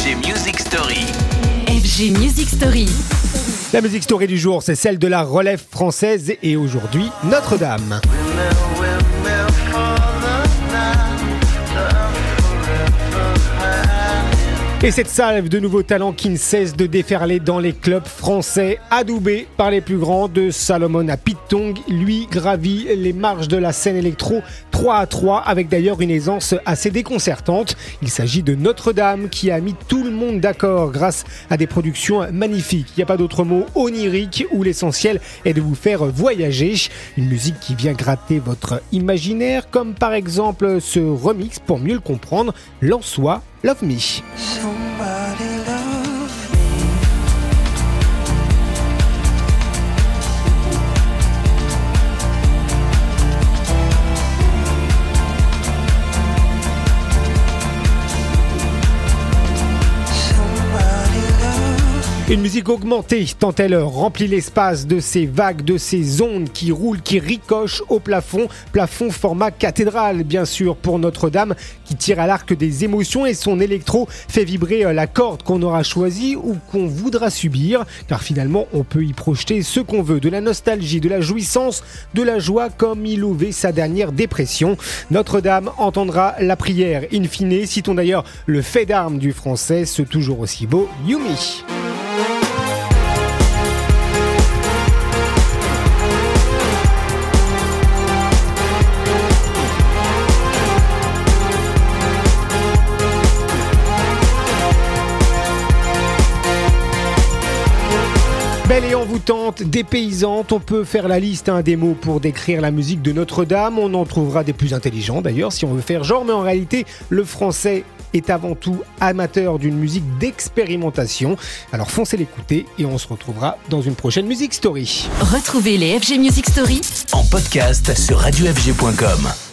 FG Music Story. FG Music Story. La musique story du jour, c'est celle de la relève française et aujourd'hui Notre-Dame. Et cette salve de nouveaux talents qui ne cesse de déferler dans les clubs français, adoubé par les plus grands de Salomon à Pitong, lui gravit les marches de la scène électro 3 à 3 avec d'ailleurs une aisance assez déconcertante. Il s'agit de Notre-Dame qui a mis tout le monde d'accord grâce à des productions magnifiques. Il n'y a pas d'autre mot onirique où l'essentiel est de vous faire voyager. Une musique qui vient gratter votre imaginaire comme par exemple ce remix pour mieux le comprendre, Lançois Love Me. Une musique augmentée tant elle remplit l'espace de ces vagues, de ces ondes qui roulent, qui ricochent au plafond. Plafond format cathédrale, bien sûr, pour Notre-Dame, qui tire à l'arc des émotions et son électro fait vibrer euh, la corde qu'on aura choisie ou qu'on voudra subir. Car finalement, on peut y projeter ce qu'on veut, de la nostalgie, de la jouissance, de la joie, comme il ouvait sa dernière dépression. Notre-Dame entendra la prière. In fine, citons d'ailleurs le fait d'armes du français, ce toujours aussi beau Yumi. Belle et envoûtante, dépaysante, on peut faire la liste hein, des mots pour décrire la musique de Notre-Dame, on en trouvera des plus intelligents d'ailleurs si on veut faire genre, mais en réalité le français est avant tout amateur d'une musique d'expérimentation. Alors foncez l'écouter et on se retrouvera dans une prochaine Music Story. Retrouvez les FG Music Story En podcast sur radiofg.com.